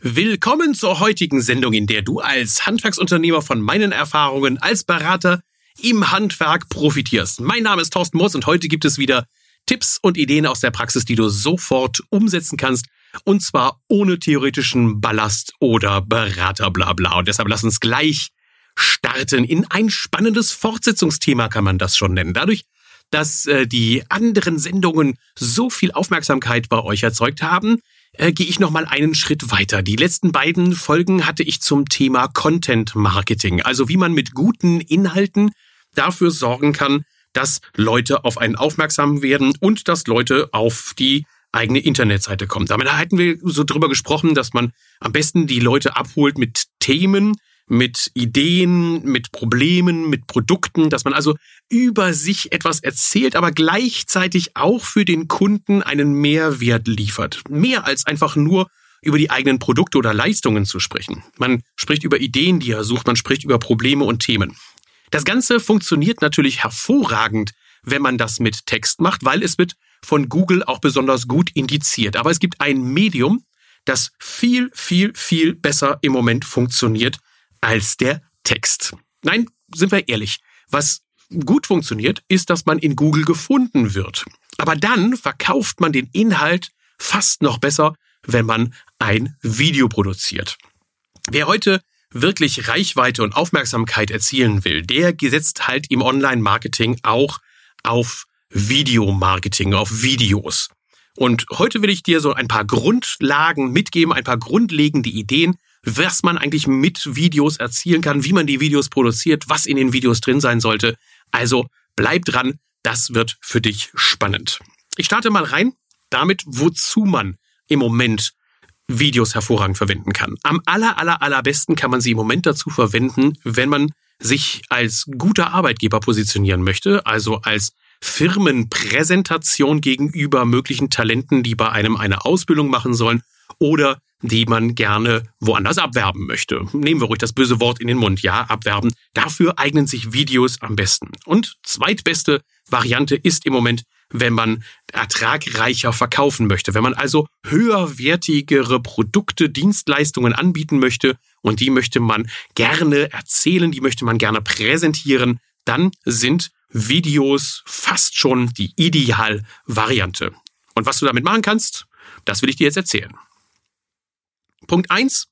Willkommen zur heutigen Sendung, in der du als Handwerksunternehmer von meinen Erfahrungen als Berater im Handwerk profitierst. Mein Name ist Thorsten Moos und heute gibt es wieder Tipps und Ideen aus der Praxis, die du sofort umsetzen kannst. Und zwar ohne theoretischen Ballast oder Beraterblabla. Und deshalb lass uns gleich starten in ein spannendes Fortsetzungsthema, kann man das schon nennen. Dadurch, dass äh, die anderen Sendungen so viel Aufmerksamkeit bei euch erzeugt haben, äh, gehe ich noch mal einen Schritt weiter. Die letzten beiden Folgen hatte ich zum Thema Content Marketing, also wie man mit guten Inhalten dafür sorgen kann, dass Leute auf einen aufmerksam werden und dass Leute auf die eigene Internetseite kommen. Damit hatten wir so drüber gesprochen, dass man am besten die Leute abholt mit Themen, mit Ideen, mit Problemen, mit Produkten, dass man also über sich etwas erzählt, aber gleichzeitig auch für den Kunden einen Mehrwert liefert. Mehr als einfach nur über die eigenen Produkte oder Leistungen zu sprechen. Man spricht über Ideen, die er sucht, man spricht über Probleme und Themen. Das Ganze funktioniert natürlich hervorragend, wenn man das mit Text macht, weil es wird von Google auch besonders gut indiziert. Aber es gibt ein Medium, das viel, viel, viel besser im Moment funktioniert als der Text. Nein, sind wir ehrlich. Was gut funktioniert, ist, dass man in Google gefunden wird. Aber dann verkauft man den Inhalt fast noch besser, wenn man ein Video produziert. Wer heute wirklich Reichweite und Aufmerksamkeit erzielen will, der setzt halt im Online-Marketing auch auf Videomarketing, auf Videos. Und heute will ich dir so ein paar Grundlagen mitgeben, ein paar grundlegende Ideen, was man eigentlich mit Videos erzielen kann, wie man die Videos produziert, was in den Videos drin sein sollte. Also bleib dran, das wird für dich spannend. Ich starte mal rein damit, wozu man im Moment Videos hervorragend verwenden kann. Am aller, aller, allerbesten kann man sie im Moment dazu verwenden, wenn man sich als guter Arbeitgeber positionieren möchte, also als Firmenpräsentation gegenüber möglichen Talenten, die bei einem eine Ausbildung machen sollen oder die man gerne woanders abwerben möchte. Nehmen wir ruhig das böse Wort in den Mund. Ja, abwerben. Dafür eignen sich Videos am besten. Und zweitbeste Variante ist im Moment, wenn man ertragreicher verkaufen möchte. Wenn man also höherwertigere Produkte, Dienstleistungen anbieten möchte und die möchte man gerne erzählen, die möchte man gerne präsentieren, dann sind Videos fast schon die Idealvariante. Und was du damit machen kannst, das will ich dir jetzt erzählen. Punkt eins.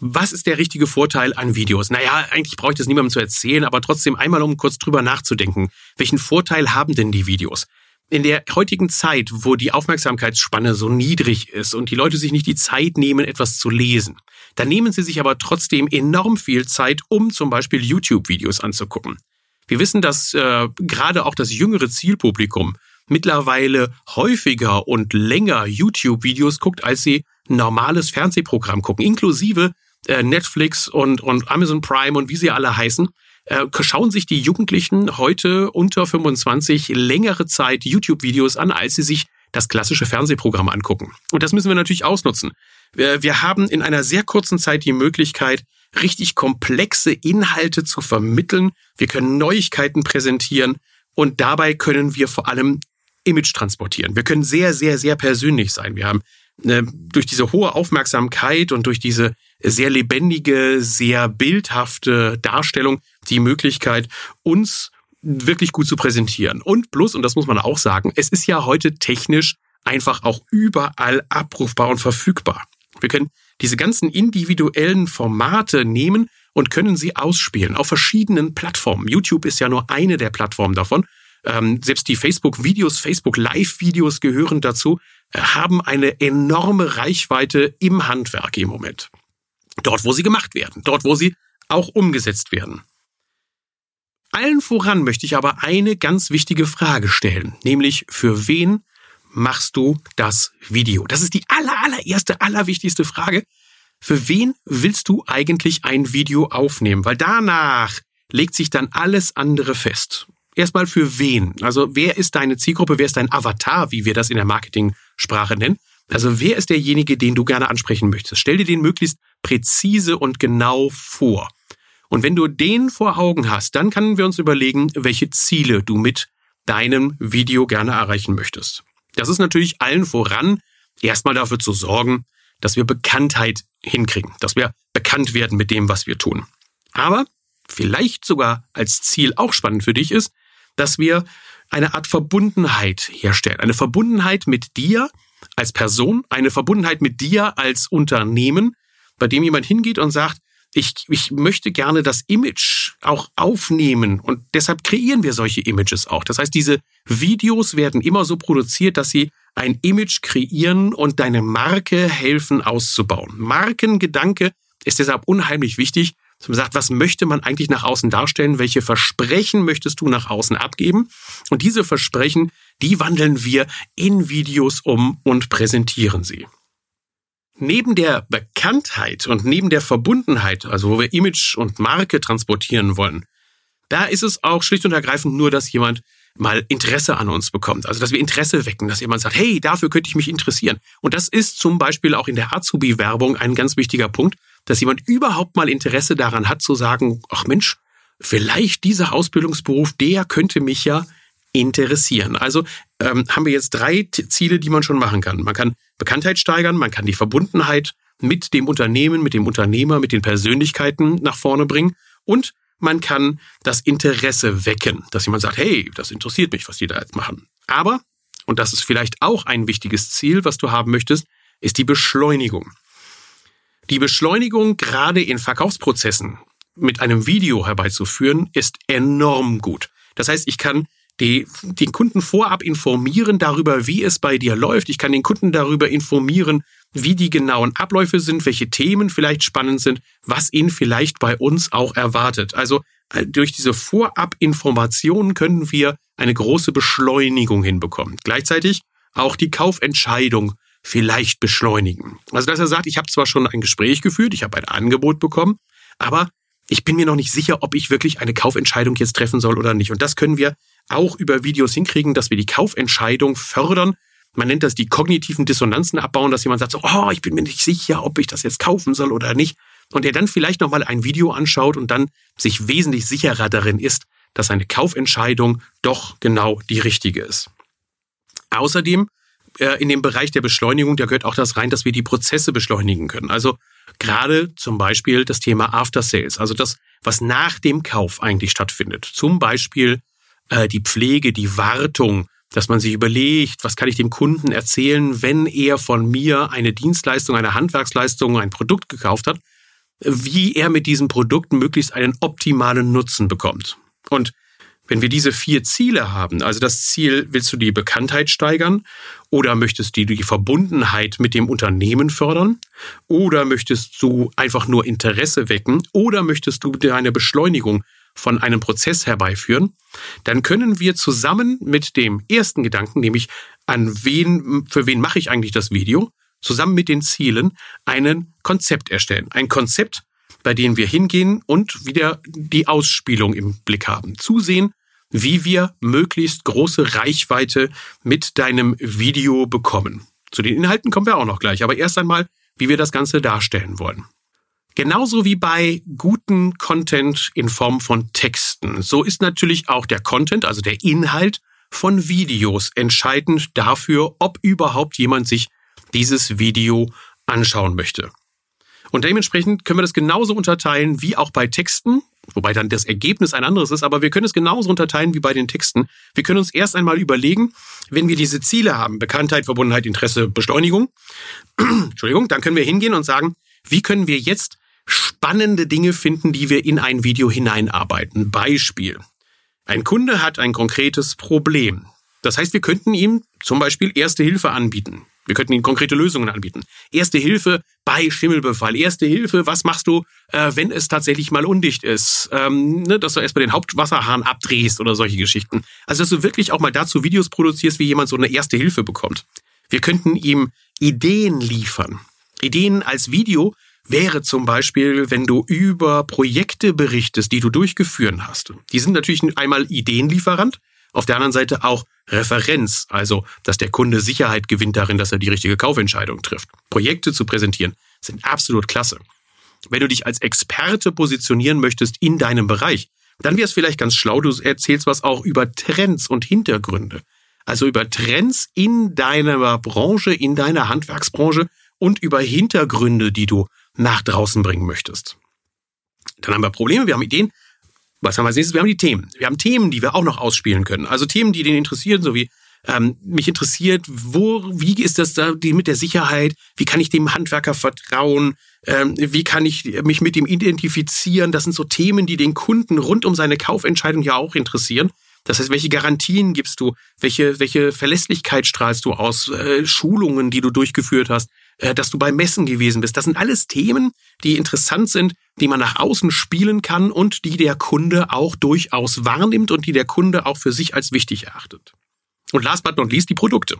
Was ist der richtige Vorteil an Videos? Naja, eigentlich brauche ich das niemandem zu erzählen, aber trotzdem einmal, um kurz drüber nachzudenken. Welchen Vorteil haben denn die Videos? In der heutigen Zeit, wo die Aufmerksamkeitsspanne so niedrig ist und die Leute sich nicht die Zeit nehmen, etwas zu lesen, dann nehmen sie sich aber trotzdem enorm viel Zeit, um zum Beispiel YouTube-Videos anzugucken. Wir wissen, dass äh, gerade auch das jüngere Zielpublikum mittlerweile häufiger und länger YouTube-Videos guckt, als sie normales Fernsehprogramm gucken, inklusive äh, Netflix und, und Amazon Prime und wie sie alle heißen, äh, schauen sich die Jugendlichen heute unter 25 längere Zeit YouTube-Videos an, als sie sich das klassische Fernsehprogramm angucken. Und das müssen wir natürlich ausnutzen. Wir, wir haben in einer sehr kurzen Zeit die Möglichkeit, richtig komplexe Inhalte zu vermitteln. Wir können Neuigkeiten präsentieren und dabei können wir vor allem Image transportieren. Wir können sehr, sehr, sehr persönlich sein. Wir haben äh, durch diese hohe Aufmerksamkeit und durch diese sehr lebendige, sehr bildhafte Darstellung die Möglichkeit, uns wirklich gut zu präsentieren. Und plus, und das muss man auch sagen, es ist ja heute technisch einfach auch überall abrufbar und verfügbar. Wir können diese ganzen individuellen Formate nehmen und können sie ausspielen auf verschiedenen Plattformen. YouTube ist ja nur eine der Plattformen davon. Ähm, selbst die Facebook-Videos, Facebook-Live-Videos gehören dazu, äh, haben eine enorme Reichweite im Handwerk im Moment. Dort, wo sie gemacht werden, dort, wo sie auch umgesetzt werden. Allen voran möchte ich aber eine ganz wichtige Frage stellen, nämlich für wen machst du das Video? Das ist die aller, allererste, allerwichtigste Frage. Für wen willst du eigentlich ein Video aufnehmen? Weil danach legt sich dann alles andere fest erstmal für wen? Also wer ist deine Zielgruppe? Wer ist dein Avatar, wie wir das in der Marketing-Sprache nennen? Also wer ist derjenige, den du gerne ansprechen möchtest? Stell dir den möglichst präzise und genau vor. Und wenn du den vor Augen hast, dann können wir uns überlegen, welche Ziele du mit deinem Video gerne erreichen möchtest. Das ist natürlich allen voran, erstmal dafür zu sorgen, dass wir Bekanntheit hinkriegen, dass wir bekannt werden mit dem, was wir tun. Aber vielleicht sogar als Ziel auch spannend für dich ist, dass wir eine Art Verbundenheit herstellen. Eine Verbundenheit mit dir als Person, eine Verbundenheit mit dir als Unternehmen, bei dem jemand hingeht und sagt, ich, ich möchte gerne das Image auch aufnehmen und deshalb kreieren wir solche Images auch. Das heißt, diese Videos werden immer so produziert, dass sie ein Image kreieren und deine Marke helfen auszubauen. Markengedanke ist deshalb unheimlich wichtig, dass man sagt, was möchte man eigentlich nach außen darstellen? Welche Versprechen möchtest du nach außen abgeben? Und diese Versprechen, die wandeln wir in Videos um und präsentieren sie. Neben der Bekanntheit und neben der Verbundenheit, also wo wir Image und Marke transportieren wollen, da ist es auch schlicht und ergreifend nur, dass jemand mal Interesse an uns bekommt. Also, dass wir Interesse wecken, dass jemand sagt, hey, dafür könnte ich mich interessieren. Und das ist zum Beispiel auch in der Azubi-Werbung ein ganz wichtiger Punkt, dass jemand überhaupt mal Interesse daran hat zu sagen, ach Mensch, vielleicht dieser Ausbildungsberuf, der könnte mich ja interessieren. Also ähm, haben wir jetzt drei Ziele, die man schon machen kann. Man kann Bekanntheit steigern, man kann die Verbundenheit mit dem Unternehmen, mit dem Unternehmer, mit den Persönlichkeiten nach vorne bringen und man kann das Interesse wecken, dass jemand sagt, hey, das interessiert mich, was die da jetzt machen. Aber, und das ist vielleicht auch ein wichtiges Ziel, was du haben möchtest, ist die Beschleunigung. Die Beschleunigung gerade in Verkaufsprozessen mit einem Video herbeizuführen, ist enorm gut. Das heißt, ich kann die, den Kunden vorab informieren darüber, wie es bei dir läuft. Ich kann den Kunden darüber informieren, wie die genauen Abläufe sind, welche Themen vielleicht spannend sind, was ihn vielleicht bei uns auch erwartet. Also äh, durch diese Vorab-Informationen können wir eine große Beschleunigung hinbekommen. Gleichzeitig auch die Kaufentscheidung vielleicht beschleunigen. Also dass er sagt, ich habe zwar schon ein Gespräch geführt, ich habe ein Angebot bekommen, aber ich bin mir noch nicht sicher, ob ich wirklich eine Kaufentscheidung jetzt treffen soll oder nicht. Und das können wir auch über Videos hinkriegen, dass wir die Kaufentscheidung fördern. Man nennt das die kognitiven Dissonanzen abbauen, dass jemand sagt so, oh, ich bin mir nicht sicher, ob ich das jetzt kaufen soll oder nicht. Und der dann vielleicht nochmal ein Video anschaut und dann sich wesentlich sicherer darin ist, dass eine Kaufentscheidung doch genau die richtige ist. Außerdem äh, in dem Bereich der Beschleunigung, da gehört auch das rein, dass wir die Prozesse beschleunigen können. Also gerade zum Beispiel das Thema After Sales, also das, was nach dem Kauf eigentlich stattfindet. Zum Beispiel äh, die Pflege, die Wartung, dass man sich überlegt, was kann ich dem Kunden erzählen, wenn er von mir eine Dienstleistung, eine Handwerksleistung, ein Produkt gekauft hat, wie er mit diesem Produkt möglichst einen optimalen Nutzen bekommt. Und wenn wir diese vier Ziele haben, also das Ziel, willst du die Bekanntheit steigern oder möchtest du die Verbundenheit mit dem Unternehmen fördern oder möchtest du einfach nur Interesse wecken oder möchtest du eine Beschleunigung von einem Prozess herbeiführen, dann können wir zusammen mit dem ersten Gedanken, nämlich an wen, für wen mache ich eigentlich das Video, zusammen mit den Zielen einen Konzept erstellen. Ein Konzept, bei dem wir hingehen und wieder die Ausspielung im Blick haben. Zusehen, wie wir möglichst große Reichweite mit deinem Video bekommen. Zu den Inhalten kommen wir auch noch gleich, aber erst einmal, wie wir das Ganze darstellen wollen. Genauso wie bei guten Content in Form von Texten. So ist natürlich auch der Content, also der Inhalt von Videos entscheidend dafür, ob überhaupt jemand sich dieses Video anschauen möchte. Und dementsprechend können wir das genauso unterteilen wie auch bei Texten, wobei dann das Ergebnis ein anderes ist, aber wir können es genauso unterteilen wie bei den Texten. Wir können uns erst einmal überlegen, wenn wir diese Ziele haben, Bekanntheit, Verbundenheit, Interesse, Beschleunigung, Entschuldigung, dann können wir hingehen und sagen, wie können wir jetzt spannende Dinge finden, die wir in ein Video hineinarbeiten. Beispiel. Ein Kunde hat ein konkretes Problem. Das heißt, wir könnten ihm zum Beispiel Erste Hilfe anbieten. Wir könnten ihm konkrete Lösungen anbieten. Erste Hilfe bei Schimmelbefall. Erste Hilfe, was machst du, äh, wenn es tatsächlich mal undicht ist? Ähm, ne, dass du erstmal den Hauptwasserhahn abdrehst oder solche Geschichten. Also, dass du wirklich auch mal dazu Videos produzierst, wie jemand so eine Erste Hilfe bekommt. Wir könnten ihm Ideen liefern. Ideen als Video, wäre zum Beispiel, wenn du über Projekte berichtest, die du durchgeführt hast. Die sind natürlich einmal Ideenlieferant, auf der anderen Seite auch Referenz, also dass der Kunde Sicherheit gewinnt darin, dass er die richtige Kaufentscheidung trifft. Projekte zu präsentieren sind absolut klasse. Wenn du dich als Experte positionieren möchtest in deinem Bereich, dann wäre es vielleicht ganz schlau, du erzählst was auch über Trends und Hintergründe. Also über Trends in deiner Branche, in deiner Handwerksbranche und über Hintergründe, die du nach draußen bringen möchtest. Dann haben wir Probleme, wir haben Ideen. Was haben wir als nächstes? Wir haben die Themen. Wir haben Themen, die wir auch noch ausspielen können. Also Themen, die den interessieren, so wie ähm, mich interessiert, wo, wie ist das da die mit der Sicherheit? Wie kann ich dem Handwerker vertrauen? Ähm, wie kann ich mich mit ihm identifizieren? Das sind so Themen, die den Kunden rund um seine Kaufentscheidung ja auch interessieren. Das heißt, welche Garantien gibst du? Welche, welche Verlässlichkeit strahlst du aus? Äh, Schulungen, die du durchgeführt hast? Äh, dass du bei Messen gewesen bist? Das sind alles Themen, die interessant sind, die man nach außen spielen kann und die der Kunde auch durchaus wahrnimmt und die der Kunde auch für sich als wichtig erachtet. Und last but not least die Produkte.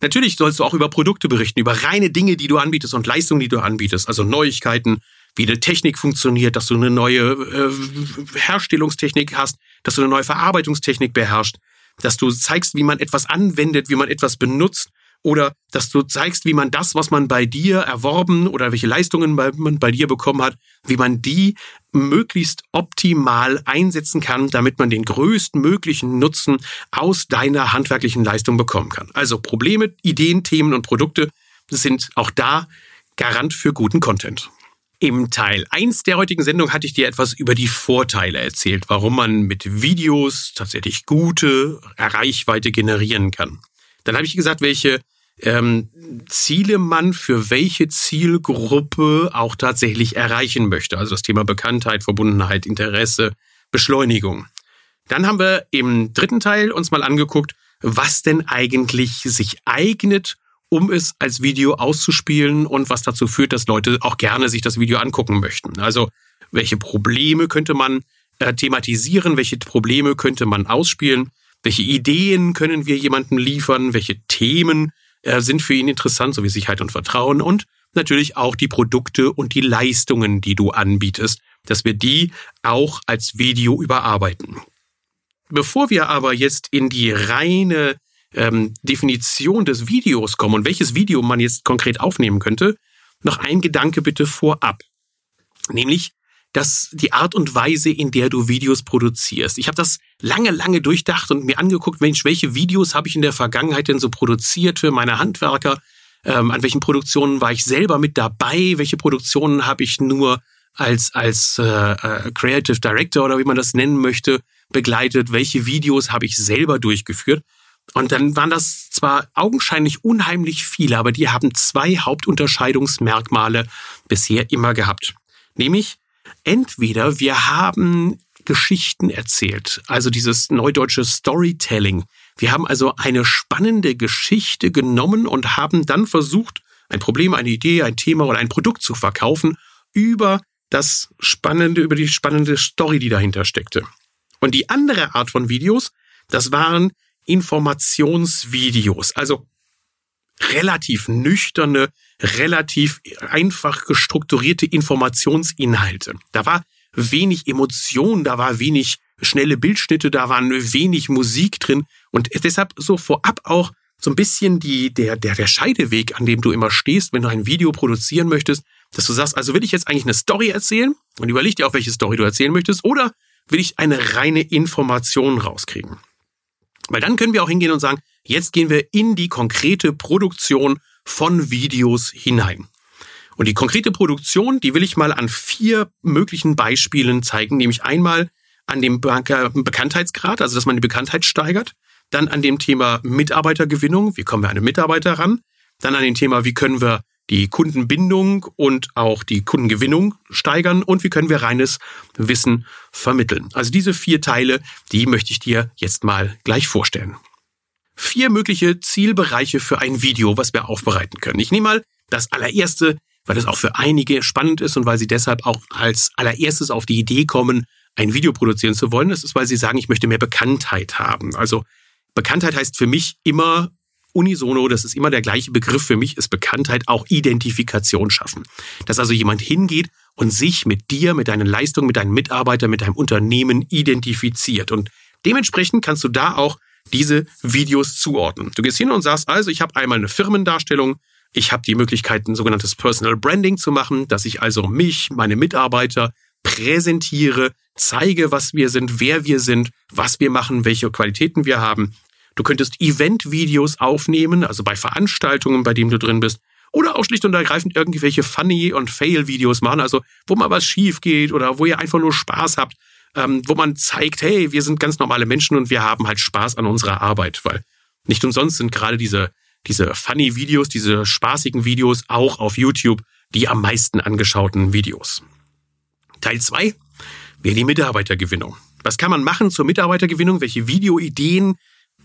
Natürlich sollst du auch über Produkte berichten, über reine Dinge, die du anbietest und Leistungen, die du anbietest, also Neuigkeiten, wie eine Technik funktioniert, dass du eine neue äh, Herstellungstechnik hast, dass du eine neue Verarbeitungstechnik beherrschst, dass du zeigst, wie man etwas anwendet, wie man etwas benutzt oder dass du zeigst, wie man das, was man bei dir erworben oder welche Leistungen man bei dir bekommen hat, wie man die möglichst optimal einsetzen kann, damit man den größtmöglichen Nutzen aus deiner handwerklichen Leistung bekommen kann. Also Probleme, Ideen, Themen und Produkte sind auch da Garant für guten Content. Im Teil 1 der heutigen Sendung hatte ich dir etwas über die Vorteile erzählt, warum man mit Videos tatsächlich gute Reichweite generieren kann. Dann habe ich gesagt, welche ähm, Ziele man für welche Zielgruppe auch tatsächlich erreichen möchte. Also das Thema Bekanntheit, Verbundenheit, Interesse, Beschleunigung. Dann haben wir im dritten Teil uns mal angeguckt, was denn eigentlich sich eignet, um es als Video auszuspielen und was dazu führt, dass Leute auch gerne sich das Video angucken möchten. Also welche Probleme könnte man äh, thematisieren, welche Probleme könnte man ausspielen, welche Ideen können wir jemandem liefern, welche Themen sind für ihn interessant, so wie Sicherheit und Vertrauen und natürlich auch die Produkte und die Leistungen, die du anbietest, dass wir die auch als Video überarbeiten. Bevor wir aber jetzt in die reine ähm, Definition des Videos kommen und welches Video man jetzt konkret aufnehmen könnte, noch ein Gedanke bitte vorab. Nämlich, dass die Art und Weise, in der du Videos produzierst. Ich habe das lange, lange durchdacht und mir angeguckt, Mensch, welche Videos habe ich in der Vergangenheit denn so produziert für meine Handwerker? Ähm, an welchen Produktionen war ich selber mit dabei? Welche Produktionen habe ich nur als, als äh, äh, Creative Director oder wie man das nennen möchte, begleitet? Welche Videos habe ich selber durchgeführt? Und dann waren das zwar augenscheinlich unheimlich viele, aber die haben zwei Hauptunterscheidungsmerkmale bisher immer gehabt. Nämlich, entweder wir haben Geschichten erzählt, also dieses neudeutsche Storytelling. Wir haben also eine spannende Geschichte genommen und haben dann versucht, ein Problem, eine Idee, ein Thema oder ein Produkt zu verkaufen über das spannende, über die spannende Story, die dahinter steckte. Und die andere Art von Videos, das waren Informationsvideos, also relativ nüchterne, relativ einfach gestrukturierte Informationsinhalte. Da war wenig Emotion, da war wenig schnelle Bildschnitte, da waren wenig Musik drin und deshalb so vorab auch so ein bisschen die, der, der, der Scheideweg, an dem du immer stehst, wenn du ein Video produzieren möchtest, dass du sagst, also will ich jetzt eigentlich eine Story erzählen und überleg dir auch, welche Story du erzählen möchtest oder will ich eine reine Information rauskriegen? Weil dann können wir auch hingehen und sagen, jetzt gehen wir in die konkrete Produktion von Videos hinein. Und die konkrete Produktion, die will ich mal an vier möglichen Beispielen zeigen, nämlich einmal an dem Bekanntheitsgrad, also dass man die Bekanntheit steigert, dann an dem Thema Mitarbeitergewinnung, wie kommen wir an einen Mitarbeiter ran, dann an dem Thema, wie können wir die Kundenbindung und auch die Kundengewinnung steigern und wie können wir reines Wissen vermitteln. Also diese vier Teile, die möchte ich dir jetzt mal gleich vorstellen. Vier mögliche Zielbereiche für ein Video, was wir aufbereiten können. Ich nehme mal das allererste, weil es auch für einige spannend ist und weil sie deshalb auch als allererstes auf die Idee kommen, ein Video produzieren zu wollen. Das ist, weil sie sagen, ich möchte mehr Bekanntheit haben. Also Bekanntheit heißt für mich immer unisono, das ist immer der gleiche Begriff für mich, ist Bekanntheit auch Identifikation schaffen. Dass also jemand hingeht und sich mit dir, mit deinen Leistungen, mit deinen Mitarbeitern, mit deinem Unternehmen identifiziert. Und dementsprechend kannst du da auch diese Videos zuordnen. Du gehst hin und sagst, also ich habe einmal eine Firmendarstellung, ich habe die Möglichkeit, ein sogenanntes Personal Branding zu machen, dass ich also mich, meine Mitarbeiter präsentiere, zeige, was wir sind, wer wir sind, was wir machen, welche Qualitäten wir haben. Du könntest Event-Videos aufnehmen, also bei Veranstaltungen, bei denen du drin bist. oder auch schlicht und ergreifend irgendwelche Funny- und Fail-Videos machen, also wo mal was schief geht oder wo ihr einfach nur Spaß habt, ähm, wo man zeigt, hey, wir sind ganz normale Menschen und wir haben halt Spaß an unserer Arbeit, weil nicht umsonst sind gerade diese, diese Funny-Videos, diese spaßigen Videos auch auf YouTube die am meisten angeschauten Videos. Teil 2 wäre die Mitarbeitergewinnung. Was kann man machen zur Mitarbeitergewinnung? Welche Videoideen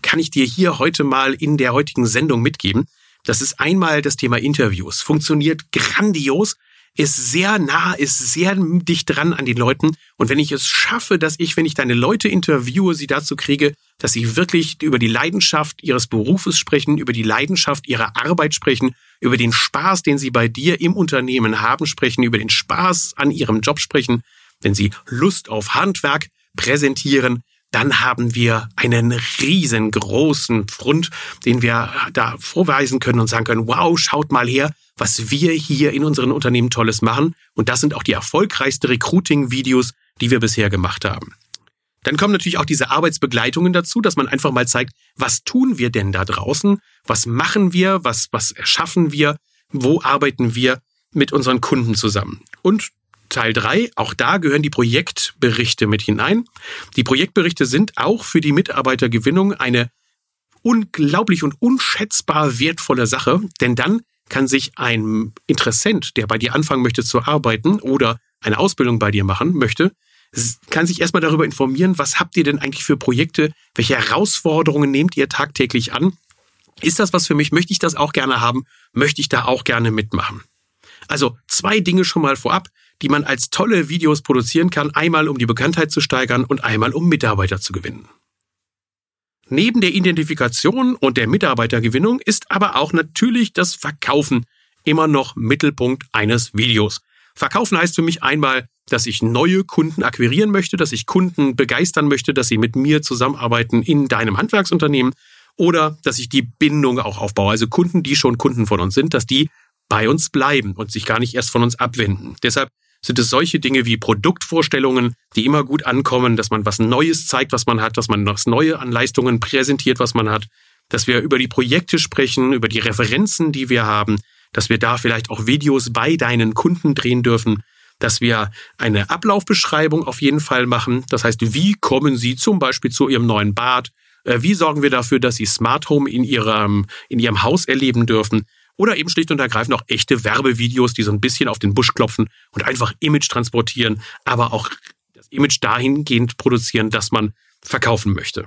kann ich dir hier heute mal in der heutigen Sendung mitgeben? Das ist einmal das Thema Interviews. Funktioniert grandios, ist sehr nah, ist sehr dicht dran an den Leuten. Und wenn ich es schaffe, dass ich, wenn ich deine Leute interviewe, sie dazu kriege, dass sie wirklich über die Leidenschaft ihres Berufes sprechen, über die Leidenschaft ihrer Arbeit sprechen, über den Spaß, den sie bei dir im Unternehmen haben, sprechen, über den Spaß an ihrem Job sprechen, wenn sie Lust auf Handwerk präsentieren, dann haben wir einen riesengroßen Front, den wir da vorweisen können und sagen können, wow, schaut mal her, was wir hier in unseren Unternehmen Tolles machen. Und das sind auch die erfolgreichsten Recruiting-Videos, die wir bisher gemacht haben. Dann kommen natürlich auch diese Arbeitsbegleitungen dazu, dass man einfach mal zeigt, was tun wir denn da draußen? Was machen wir? Was, was erschaffen wir? Wo arbeiten wir mit unseren Kunden zusammen? Und Teil 3, auch da gehören die Projektberichte mit hinein. Die Projektberichte sind auch für die Mitarbeitergewinnung eine unglaublich und unschätzbar wertvolle Sache, denn dann kann sich ein Interessent, der bei dir anfangen möchte zu arbeiten oder eine Ausbildung bei dir machen möchte, kann sich erstmal darüber informieren, was habt ihr denn eigentlich für Projekte, welche Herausforderungen nehmt ihr tagtäglich an? Ist das was für mich? Möchte ich das auch gerne haben? Möchte ich da auch gerne mitmachen? Also zwei Dinge schon mal vorab die man als tolle Videos produzieren kann, einmal um die Bekanntheit zu steigern und einmal um Mitarbeiter zu gewinnen. Neben der Identifikation und der Mitarbeitergewinnung ist aber auch natürlich das Verkaufen immer noch Mittelpunkt eines Videos. Verkaufen heißt für mich einmal, dass ich neue Kunden akquirieren möchte, dass ich Kunden begeistern möchte, dass sie mit mir zusammenarbeiten in deinem Handwerksunternehmen oder dass ich die Bindung auch aufbaue. Also Kunden, die schon Kunden von uns sind, dass die bei uns bleiben und sich gar nicht erst von uns abwenden. Deshalb sind es solche Dinge wie Produktvorstellungen, die immer gut ankommen, dass man was Neues zeigt, was man hat, dass man was Neue an Leistungen präsentiert, was man hat, dass wir über die Projekte sprechen, über die Referenzen, die wir haben, dass wir da vielleicht auch Videos bei deinen Kunden drehen dürfen, dass wir eine Ablaufbeschreibung auf jeden Fall machen. Das heißt, wie kommen Sie zum Beispiel zu Ihrem neuen Bad? Äh, wie sorgen wir dafür, dass Sie Smart Home in Ihrem, in Ihrem Haus erleben dürfen? Oder eben schlicht und ergreifend auch echte Werbevideos, die so ein bisschen auf den Busch klopfen und einfach Image transportieren, aber auch das Image dahingehend produzieren, dass man verkaufen möchte.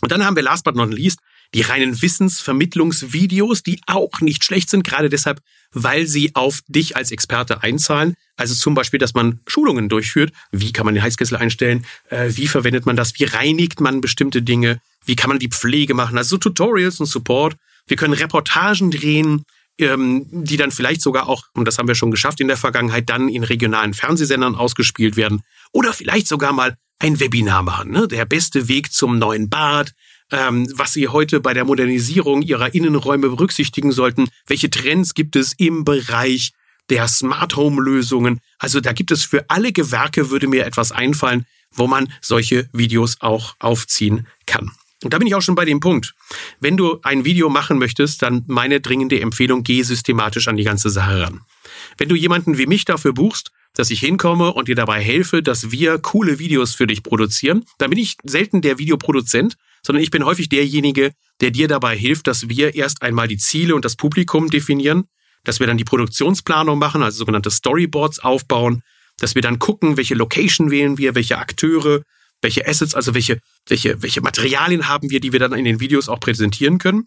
Und dann haben wir last but not least die reinen Wissensvermittlungsvideos, die auch nicht schlecht sind, gerade deshalb, weil sie auf dich als Experte einzahlen. Also zum Beispiel, dass man Schulungen durchführt. Wie kann man den Heißkessel einstellen? Äh, wie verwendet man das? Wie reinigt man bestimmte Dinge? Wie kann man die Pflege machen? Also Tutorials und Support. Wir können Reportagen drehen, ähm, die dann vielleicht sogar auch, und das haben wir schon geschafft in der Vergangenheit, dann in regionalen Fernsehsendern ausgespielt werden. Oder vielleicht sogar mal ein Webinar machen. Ne? Der beste Weg zum neuen Bad, ähm, was Sie heute bei der Modernisierung Ihrer Innenräume berücksichtigen sollten. Welche Trends gibt es im Bereich der Smart Home Lösungen? Also da gibt es für alle Gewerke, würde mir etwas einfallen, wo man solche Videos auch aufziehen kann. Und da bin ich auch schon bei dem Punkt. Wenn du ein Video machen möchtest, dann meine dringende Empfehlung, geh systematisch an die ganze Sache ran. Wenn du jemanden wie mich dafür buchst, dass ich hinkomme und dir dabei helfe, dass wir coole Videos für dich produzieren, dann bin ich selten der Videoproduzent, sondern ich bin häufig derjenige, der dir dabei hilft, dass wir erst einmal die Ziele und das Publikum definieren, dass wir dann die Produktionsplanung machen, also sogenannte Storyboards aufbauen, dass wir dann gucken, welche Location wählen wir, welche Akteure, welche Assets, also welche, welche, welche Materialien haben wir, die wir dann in den Videos auch präsentieren können.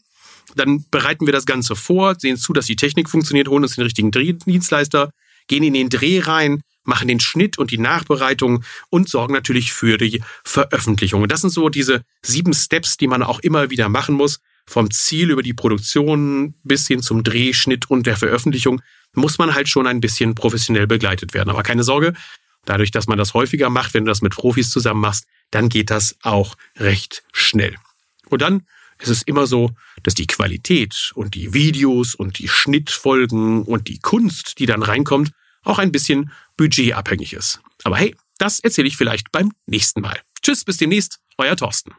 Dann bereiten wir das Ganze vor, sehen zu, dass die Technik funktioniert, holen uns den richtigen Dienstleister, gehen in den Dreh rein, machen den Schnitt und die Nachbereitung und sorgen natürlich für die Veröffentlichung. Und das sind so diese sieben Steps, die man auch immer wieder machen muss. Vom Ziel über die Produktion bis hin zum Dreh, Schnitt und der Veröffentlichung muss man halt schon ein bisschen professionell begleitet werden. Aber keine Sorge, Dadurch, dass man das häufiger macht, wenn du das mit Profis zusammen machst, dann geht das auch recht schnell. Und dann ist es immer so, dass die Qualität und die Videos und die Schnittfolgen und die Kunst, die dann reinkommt, auch ein bisschen budgetabhängig ist. Aber hey, das erzähle ich vielleicht beim nächsten Mal. Tschüss, bis demnächst, euer Thorsten.